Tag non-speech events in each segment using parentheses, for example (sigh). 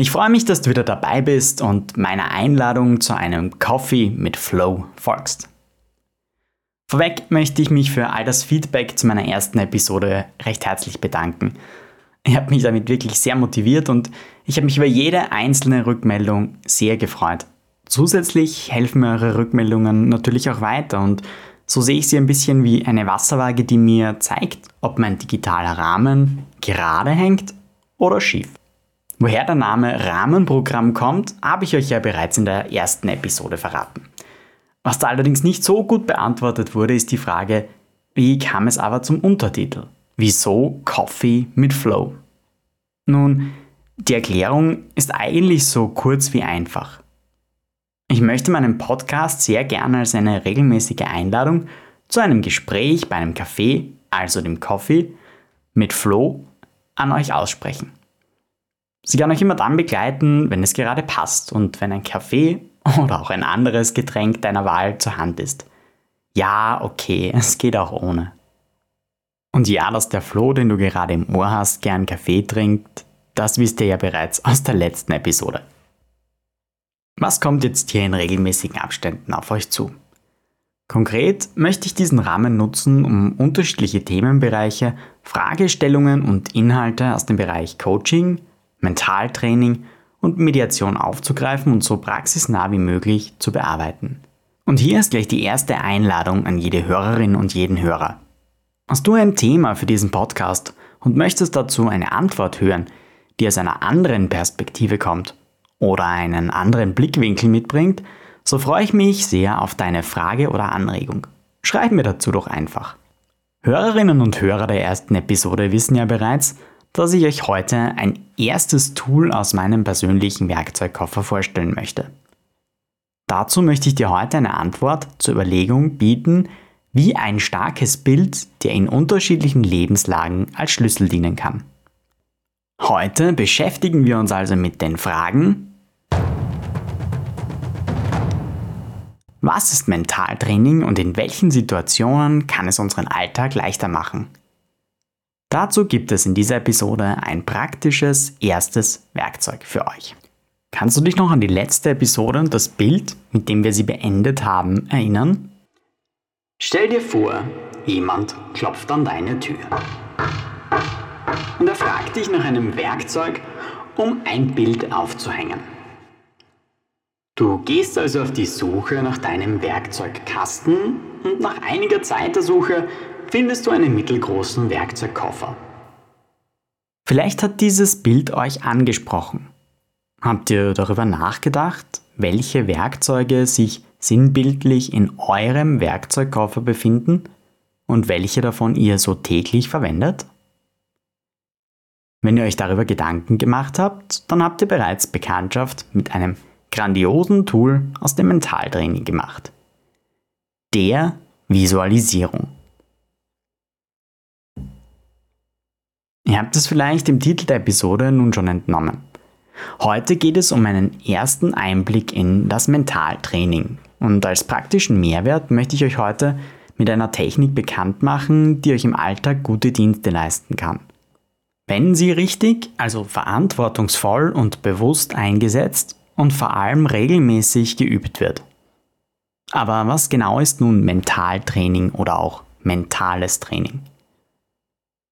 Ich freue mich, dass du wieder dabei bist und meiner Einladung zu einem Coffee mit Flow folgst. Vorweg möchte ich mich für all das Feedback zu meiner ersten Episode recht herzlich bedanken. Ihr habt mich damit wirklich sehr motiviert und ich habe mich über jede einzelne Rückmeldung sehr gefreut. Zusätzlich helfen mir eure Rückmeldungen natürlich auch weiter und so sehe ich sie ein bisschen wie eine Wasserwaage, die mir zeigt, ob mein digitaler Rahmen gerade hängt oder schief. Woher der Name Rahmenprogramm kommt, habe ich euch ja bereits in der ersten Episode verraten. Was da allerdings nicht so gut beantwortet wurde, ist die Frage, wie kam es aber zum Untertitel? Wieso Coffee mit Flow? Nun, die Erklärung ist eigentlich so kurz wie einfach. Ich möchte meinen Podcast sehr gerne als eine regelmäßige Einladung zu einem Gespräch bei einem Café, also dem Coffee, mit Flow an euch aussprechen. Sie kann euch immer dann begleiten, wenn es gerade passt und wenn ein Kaffee (laughs) oder auch ein anderes Getränk deiner Wahl zur Hand ist. Ja, okay, (laughs) es geht auch ohne. Und ja, dass der Flo, den du gerade im Ohr hast, gern Kaffee trinkt, das wisst ihr ja bereits aus der letzten Episode. Was kommt jetzt hier in regelmäßigen Abständen auf euch zu? Konkret möchte ich diesen Rahmen nutzen, um unterschiedliche Themenbereiche, Fragestellungen und Inhalte aus dem Bereich Coaching, Mentaltraining und Mediation aufzugreifen und so praxisnah wie möglich zu bearbeiten. Und hier ist gleich die erste Einladung an jede Hörerin und jeden Hörer. Hast du ein Thema für diesen Podcast und möchtest dazu eine Antwort hören, die aus einer anderen Perspektive kommt oder einen anderen Blickwinkel mitbringt, so freue ich mich sehr auf deine Frage oder Anregung. Schreib mir dazu doch einfach. Hörerinnen und Hörer der ersten Episode wissen ja bereits, dass ich euch heute ein erstes Tool aus meinem persönlichen Werkzeugkoffer vorstellen möchte. Dazu möchte ich dir heute eine Antwort zur Überlegung bieten, wie ein starkes Bild dir in unterschiedlichen Lebenslagen als Schlüssel dienen kann. Heute beschäftigen wir uns also mit den Fragen, was ist Mentaltraining und in welchen Situationen kann es unseren Alltag leichter machen? Dazu gibt es in dieser Episode ein praktisches erstes Werkzeug für euch. Kannst du dich noch an die letzte Episode und das Bild, mit dem wir sie beendet haben, erinnern? Stell dir vor, jemand klopft an deine Tür. Und er fragt dich nach einem Werkzeug, um ein Bild aufzuhängen. Du gehst also auf die Suche nach deinem Werkzeugkasten und nach einiger Zeit der Suche findest du einen mittelgroßen Werkzeugkoffer. Vielleicht hat dieses Bild euch angesprochen. Habt ihr darüber nachgedacht, welche Werkzeuge sich sinnbildlich in eurem Werkzeugkoffer befinden und welche davon ihr so täglich verwendet? Wenn ihr euch darüber Gedanken gemacht habt, dann habt ihr bereits Bekanntschaft mit einem grandiosen Tool aus dem Mentaltraining gemacht. Der Visualisierung. Ihr habt es vielleicht im Titel der Episode nun schon entnommen. Heute geht es um einen ersten Einblick in das Mentaltraining. Und als praktischen Mehrwert möchte ich euch heute mit einer Technik bekannt machen, die euch im Alltag gute Dienste leisten kann. Wenn sie richtig, also verantwortungsvoll und bewusst eingesetzt und vor allem regelmäßig geübt wird. Aber was genau ist nun Mentaltraining oder auch mentales Training?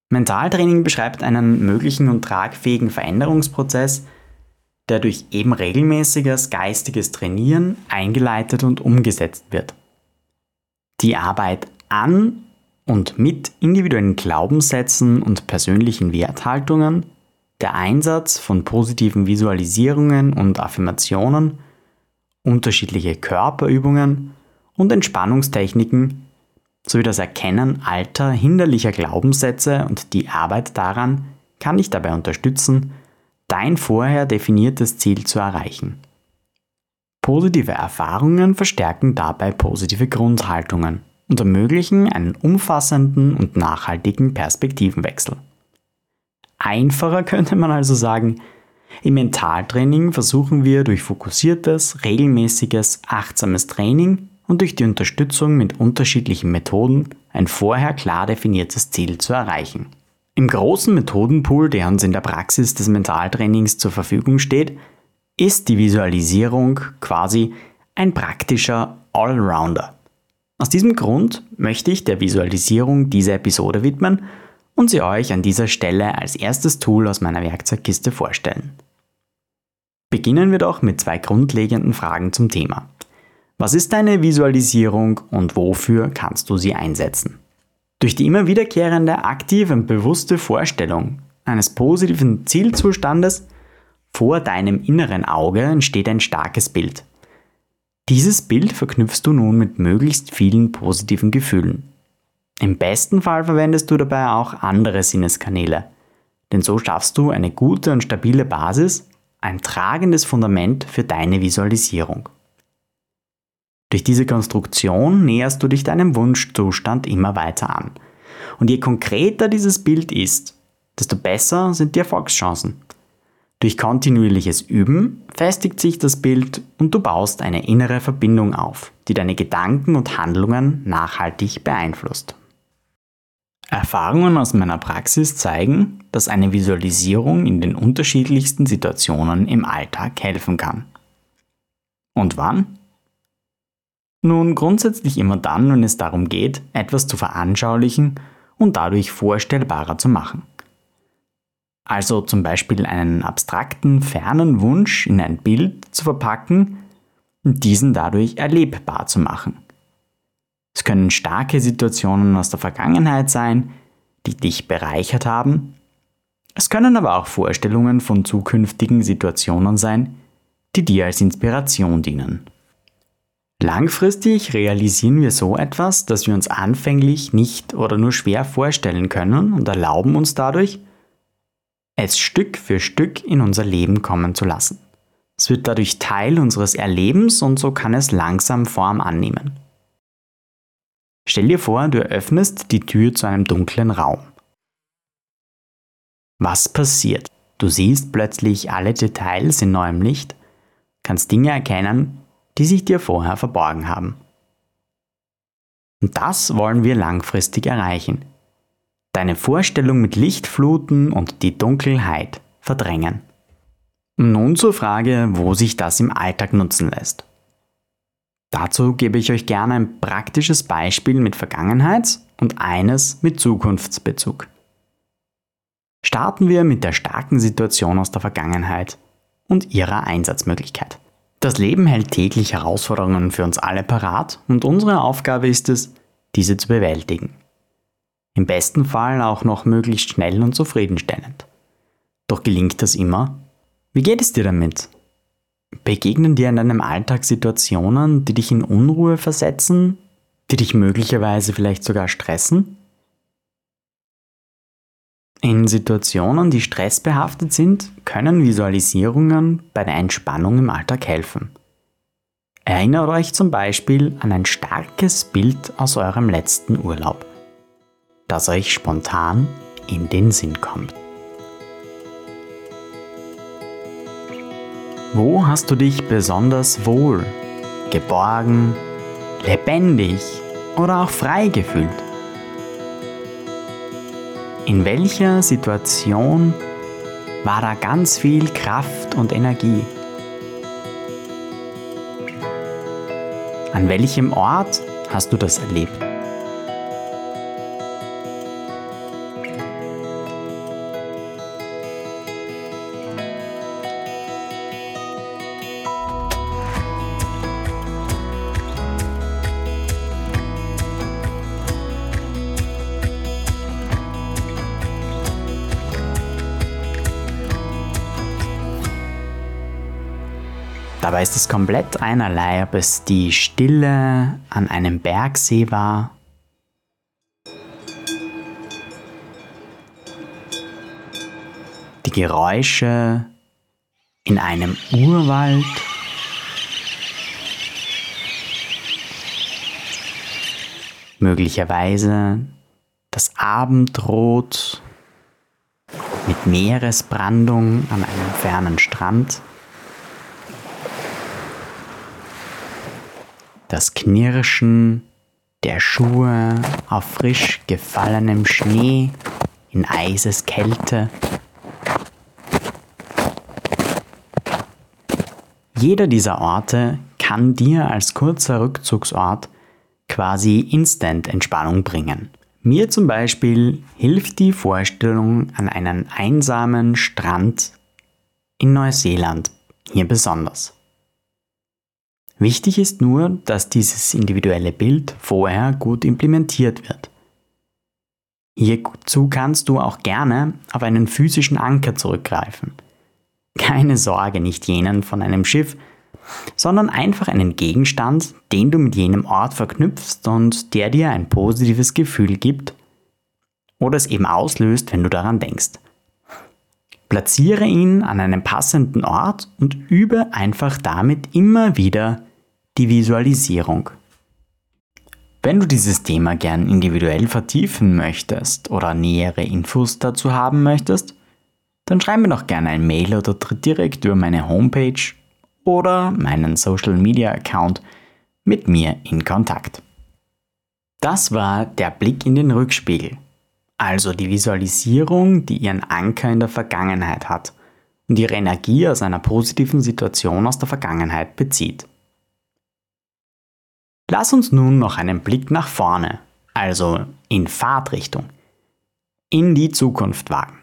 Mentaltraining beschreibt einen möglichen und tragfähigen Veränderungsprozess, der durch eben regelmäßiges geistiges Trainieren eingeleitet und umgesetzt wird. Die Arbeit an und mit individuellen Glaubenssätzen und persönlichen Werthaltungen, der Einsatz von positiven Visualisierungen und Affirmationen, unterschiedliche Körperübungen und Entspannungstechniken sowie das Erkennen alter, hinderlicher Glaubenssätze und die Arbeit daran kann dich dabei unterstützen, dein vorher definiertes Ziel zu erreichen. Positive Erfahrungen verstärken dabei positive Grundhaltungen und ermöglichen einen umfassenden und nachhaltigen Perspektivenwechsel. Einfacher (laughs) könnte man also sagen, im Mentaltraining versuchen wir durch fokussiertes, regelmäßiges, achtsames Training und durch die Unterstützung mit unterschiedlichen Methoden ein vorher klar definiertes Ziel zu erreichen. Im großen Methodenpool, der uns in der Praxis des Mentaltrainings zur Verfügung steht, ist die Visualisierung quasi ein praktischer Allrounder. Aus diesem Grund möchte ich der Visualisierung diese Episode widmen und sie euch an dieser Stelle als erstes Tool aus meiner Werkzeugkiste vorstellen. Beginnen wir doch mit zwei grundlegenden Fragen zum Thema. Was ist deine Visualisierung und wofür kannst du sie einsetzen? Durch die immer wiederkehrende aktive und bewusste Vorstellung eines positiven Zielzustandes vor deinem inneren Auge entsteht ein starkes Bild. Dieses Bild verknüpfst du nun mit möglichst vielen positiven Gefühlen. Im besten Fall verwendest du dabei auch andere Sinneskanäle, denn so schaffst du eine gute und stabile Basis, ein tragendes Fundament für deine Visualisierung. Durch diese Konstruktion näherst du dich deinem Wunschzustand immer weiter an. Und je konkreter dieses Bild ist, desto besser sind die Erfolgschancen. Durch kontinuierliches Üben festigt sich das Bild und du baust eine innere Verbindung auf, die deine Gedanken und Handlungen nachhaltig beeinflusst. Erfahrungen aus meiner Praxis zeigen, dass eine Visualisierung in den unterschiedlichsten Situationen im Alltag helfen kann. Und wann? Nun grundsätzlich immer dann, wenn es darum geht, etwas zu veranschaulichen und dadurch vorstellbarer zu machen. Also zum Beispiel einen abstrakten, fernen Wunsch in ein Bild zu verpacken und diesen dadurch erlebbar zu machen. Es können starke Situationen aus der Vergangenheit sein, die dich bereichert haben. Es können aber auch Vorstellungen von zukünftigen Situationen sein, die dir als Inspiration dienen. Langfristig realisieren wir so etwas, das wir uns anfänglich nicht oder nur schwer vorstellen können und erlauben uns dadurch, es Stück für Stück in unser Leben kommen zu lassen. Es wird dadurch Teil unseres Erlebens und so kann es langsam Form annehmen. Stell dir vor, du öffnest die Tür zu einem dunklen Raum. Was passiert? Du siehst plötzlich alle Details in neuem Licht, kannst Dinge erkennen, die sich dir vorher verborgen haben. Und das wollen wir langfristig erreichen. Deine Vorstellung mit Lichtfluten und die Dunkelheit verdrängen. Nun zur Frage, wo sich das im Alltag nutzen lässt. Dazu gebe ich euch gerne ein praktisches Beispiel mit Vergangenheits- und eines mit Zukunftsbezug. Starten wir mit der starken Situation aus der Vergangenheit und ihrer Einsatzmöglichkeit. Das Leben hält täglich Herausforderungen für uns alle parat und unsere Aufgabe ist es, diese zu bewältigen. Im besten Fall auch noch möglichst schnell und zufriedenstellend. Doch gelingt das immer? Wie geht es dir damit? Begegnen dir in deinem Alltag Situationen, die dich in Unruhe versetzen, die dich möglicherweise vielleicht sogar stressen? In Situationen, die stressbehaftet sind, können Visualisierungen bei der Entspannung im Alltag helfen. Erinnert euch zum Beispiel an ein starkes Bild aus eurem letzten Urlaub, das euch spontan in den Sinn kommt. Wo hast du dich besonders wohl, geborgen, lebendig oder auch frei gefühlt? In welcher Situation war da ganz viel Kraft und Energie? An welchem Ort hast du das erlebt? Dabei ist es komplett. Einerlei, ob es die Stille an einem Bergsee war, die Geräusche in einem Urwald, möglicherweise das Abendrot mit Meeresbrandung an einem fernen Strand, das Knirschen der Schuhe auf frisch gefallenem Schnee in Eiseskälte. Jeder dieser Orte kann dir als kurzer Rückzugsort quasi Instant Entspannung bringen. Mir zum Beispiel hilft die Vorstellung an einen einsamen Strand in Neuseeland hier besonders. Wichtig ist nur, dass dieses individuelle Bild vorher gut implementiert wird. Hierzu kannst du auch gerne auf einen physischen Anker zurückgreifen. Keine Sorge, nicht jenen von einem Schiff, sondern einfach einen Gegenstand, den du mit jenem Ort verknüpfst und der dir ein positives Gefühl gibt oder es eben auslöst, wenn du daran denkst. Platziere ihn an einem passenden Ort und übe einfach damit immer wieder die Visualisierung. Wenn du dieses Thema gern individuell vertiefen möchtest oder nähere Infos dazu haben möchtest, dann schreib mir doch gerne ein Mail oder tritt direkt über meine Homepage oder meinen Social Media Account mit mir in Kontakt. Das war der Blick in den Rückspiegel, also die Visualisierung, die ihren Anker in der Vergangenheit hat und ihre Energie aus einer positiven Situation aus der Vergangenheit bezieht. Lass uns nun noch einen Blick nach vorne, also in Fahrtrichtung, in die Zukunft wagen.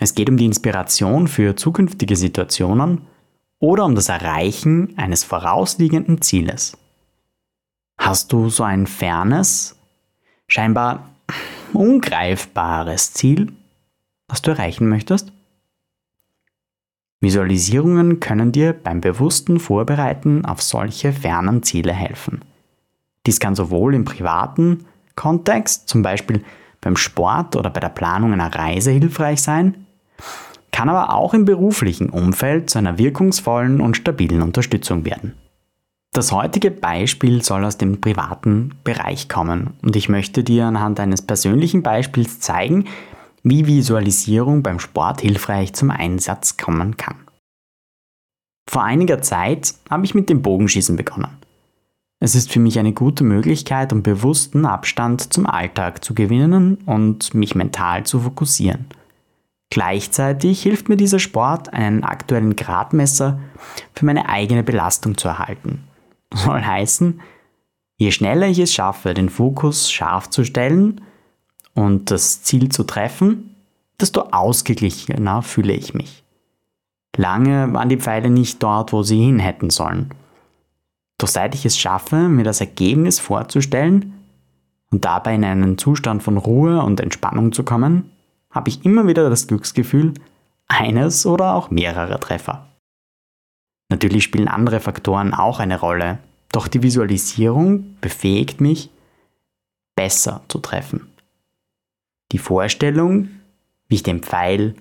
Es geht um die Inspiration für zukünftige Situationen oder um das Erreichen eines vorausliegenden Zieles. Hast du so ein fernes, scheinbar ungreifbares Ziel, das du erreichen möchtest? Visualisierungen können dir beim bewussten Vorbereiten auf solche fernen Ziele helfen. Dies kann sowohl im privaten Kontext, zum Beispiel beim Sport oder bei der Planung einer Reise hilfreich sein, kann aber auch im beruflichen Umfeld zu einer wirkungsvollen und stabilen Unterstützung werden. Das heutige Beispiel soll aus dem privaten Bereich kommen und ich möchte dir anhand eines persönlichen Beispiels zeigen, wie Visualisierung beim Sport hilfreich zum Einsatz kommen kann. Vor einiger Zeit habe ich mit dem Bogenschießen begonnen. Es ist für mich eine gute Möglichkeit, um bewussten Abstand zum Alltag zu gewinnen und mich mental zu fokussieren. Gleichzeitig hilft mir dieser Sport, einen aktuellen Gradmesser für meine eigene Belastung zu erhalten. Soll heißen, je schneller ich es schaffe, den Fokus scharf zu stellen und das Ziel zu treffen, desto ausgeglichener fühle ich mich. Lange waren die Pfeile nicht dort, wo sie hin hätten sollen. Doch seit ich es schaffe, mir das Ergebnis vorzustellen und dabei in einen Zustand von Ruhe und Entspannung zu kommen, habe ich immer wieder das Glücksgefühl, eines oder auch mehrere Treffer. Natürlich spielen andere Faktoren auch eine Rolle, doch die Visualisierung befähigt mich, besser zu treffen. Die Vorstellung, wie ich den Pfeil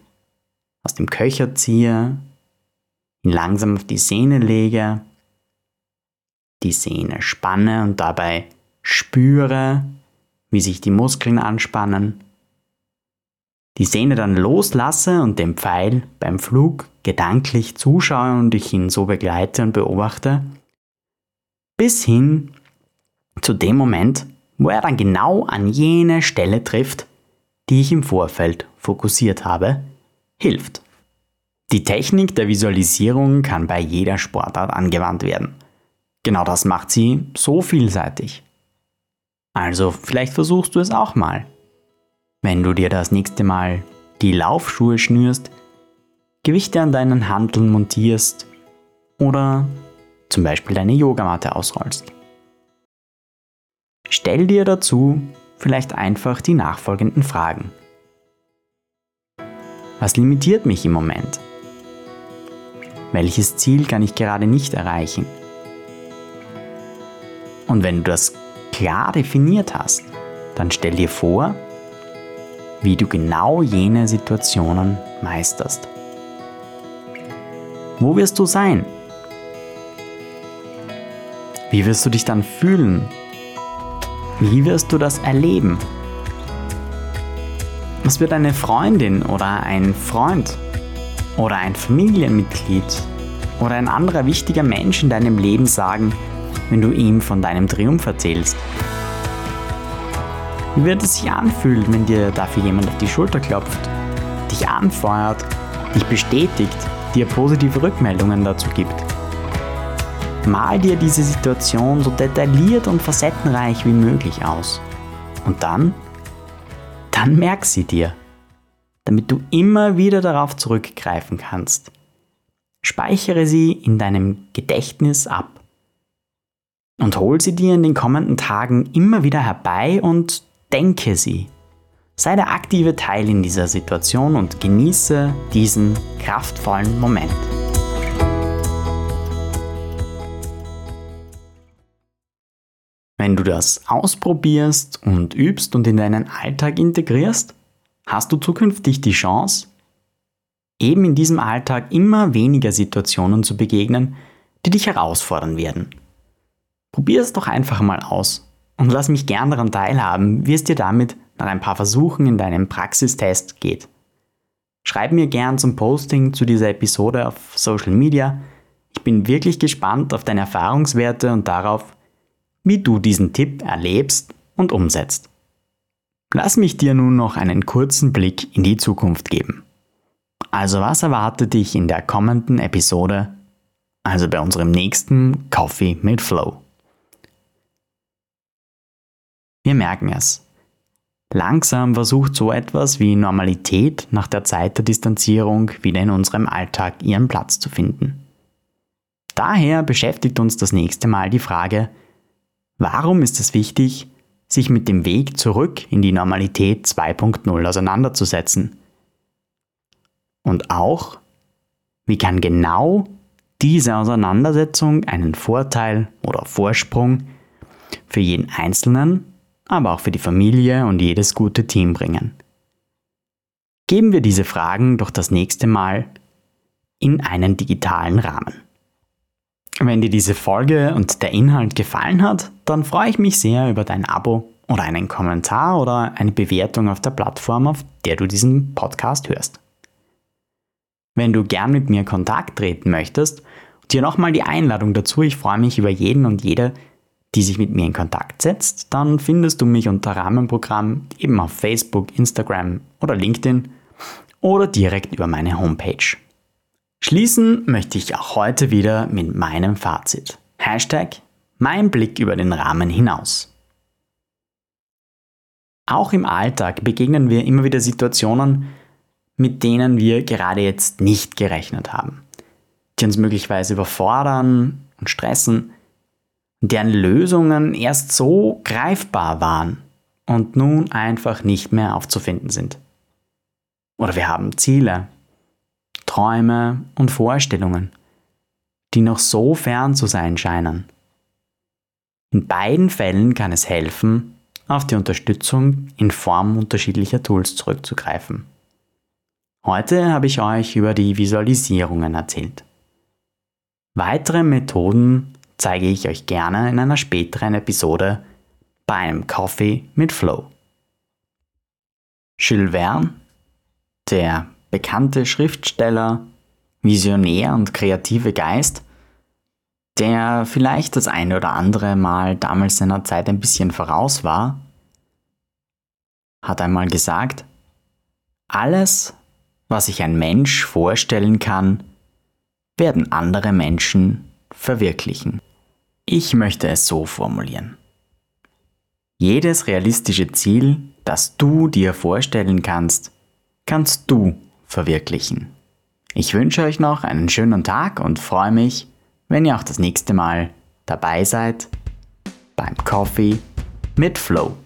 aus dem Köcher ziehe, ihn langsam auf die Sehne lege, die Sehne spanne und dabei spüre, wie sich die Muskeln anspannen, die Sehne dann loslasse und dem Pfeil beim Flug gedanklich zuschaue und ich ihn so begleite und beobachte, bis hin zu dem Moment, wo er dann genau an jene Stelle trifft, die ich im Vorfeld fokussiert habe, hilft. Die Technik der Visualisierung kann bei jeder Sportart angewandt werden. Genau das macht sie so vielseitig. Also vielleicht versuchst du es auch mal. Wenn du dir das nächste Mal die Laufschuhe schnürst, Gewichte an deinen Handeln montierst oder zum Beispiel deine Yogamatte ausrollst. Stell dir dazu vielleicht einfach die nachfolgenden Fragen. Was limitiert mich im Moment? Welches Ziel kann ich gerade nicht erreichen? Und wenn du das klar definiert hast, dann stell dir vor, wie du genau jene Situationen meisterst. Wo wirst du sein? Wie wirst du dich dann fühlen? Wie wirst du das erleben? Was wird eine Freundin oder ein Freund oder ein Familienmitglied oder ein anderer wichtiger Mensch in deinem Leben sagen, wenn du ihm von deinem Triumph erzählst? Wie wird es sich anfühlen, wenn dir dafür jemand auf die Schulter klopft, dich anfeuert, dich bestätigt, dir positive Rückmeldungen dazu gibt? Mal dir diese Situation so detailliert und facettenreich wie möglich aus. Und dann, dann merk sie dir, damit du immer wieder darauf zurückgreifen kannst. Speichere sie in deinem Gedächtnis ab und hol sie dir in den kommenden Tagen immer wieder herbei und denke sie. Sei der aktive Teil in dieser Situation und genieße diesen kraftvollen Moment. Wenn du das ausprobierst und übst und in deinen Alltag integrierst, hast du zukünftig die Chance, eben in diesem Alltag immer weniger Situationen zu begegnen, die dich herausfordern werden. Probier es doch einfach mal aus und lass mich gern daran teilhaben, wie es dir damit nach ein paar Versuchen in deinem Praxistest geht. Schreib mir gern zum Posting zu dieser Episode auf Social Media. Ich bin wirklich gespannt auf deine Erfahrungswerte und darauf, wie du diesen Tipp erlebst und umsetzt. Lass mich dir nun noch einen kurzen Blick in die Zukunft geben. Also was erwartet dich in der kommenden Episode, also bei unserem nächsten Coffee mit Flow? Wir merken es. Langsam versucht so etwas wie Normalität nach der Zeit der Distanzierung wieder in unserem Alltag ihren Platz zu finden. Daher beschäftigt uns das nächste Mal die Frage, Warum ist es wichtig, sich mit dem Weg zurück in die Normalität 2.0 auseinanderzusetzen? Und auch, wie kann genau diese Auseinandersetzung einen Vorteil oder Vorsprung für jeden Einzelnen, aber auch für die Familie und jedes gute Team bringen? Geben wir diese Fragen doch das nächste Mal in einen digitalen Rahmen. Wenn dir diese Folge und der Inhalt gefallen hat, dann freue ich mich sehr über dein Abo oder einen Kommentar oder eine Bewertung auf der Plattform, auf der du diesen Podcast hörst. Wenn du gern mit mir Kontakt treten möchtest, dir nochmal die Einladung dazu, ich freue mich über jeden und jede, die sich mit mir in Kontakt setzt, dann findest du mich unter Rahmenprogramm eben auf Facebook, Instagram oder LinkedIn oder direkt über meine Homepage. Schließen möchte ich auch heute wieder mit meinem Fazit. Hashtag mein Blick über den Rahmen hinaus. Auch im Alltag begegnen wir immer wieder Situationen, mit denen wir gerade jetzt nicht gerechnet haben, die uns möglicherweise überfordern und stressen, deren Lösungen erst so greifbar waren und nun einfach nicht mehr aufzufinden sind. Oder wir haben Ziele, Träume und Vorstellungen, die noch so fern zu sein scheinen. In beiden Fällen kann es helfen, auf die Unterstützung in Form unterschiedlicher Tools zurückzugreifen. Heute habe ich euch über die Visualisierungen erzählt. Weitere Methoden zeige ich euch gerne in einer späteren Episode bei einem Coffee mit Flow. Jules Verne, der bekannte Schriftsteller, Visionär und kreative Geist, der vielleicht das eine oder andere Mal damals seiner Zeit ein bisschen voraus war, hat einmal gesagt, alles, was sich ein Mensch vorstellen kann, werden andere Menschen verwirklichen. Ich möchte es so formulieren. Jedes realistische Ziel, das du dir vorstellen kannst, kannst du verwirklichen. Ich wünsche euch noch einen schönen Tag und freue mich, wenn ihr auch das nächste Mal dabei seid beim Coffee mit Flow.